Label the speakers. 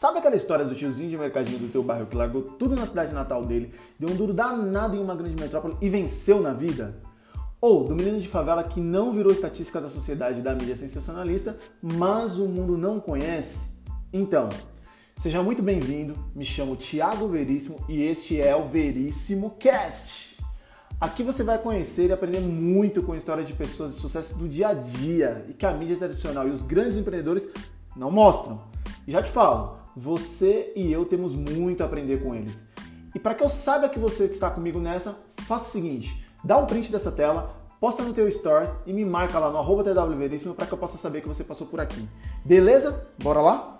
Speaker 1: Sabe aquela história do tiozinho de mercadinho do teu bairro que largou tudo na cidade natal dele, deu um duro danado em uma grande metrópole e venceu na vida? Ou do menino de favela que não virou estatística da sociedade da mídia sensacionalista, mas o mundo não conhece? Então, seja muito bem-vindo. Me chamo Thiago Veríssimo e este é o Veríssimo Cast. Aqui você vai conhecer e aprender muito com histórias de pessoas de sucesso do dia a dia e que a mídia tradicional e os grandes empreendedores não mostram. E já te falo, você e eu temos muito a aprender com eles. E para que eu saiba que você está comigo nessa, faça o seguinte: dá um print dessa tela, posta no teu stories e me marca lá no arroba para que eu possa saber que você passou por aqui. Beleza? Bora lá?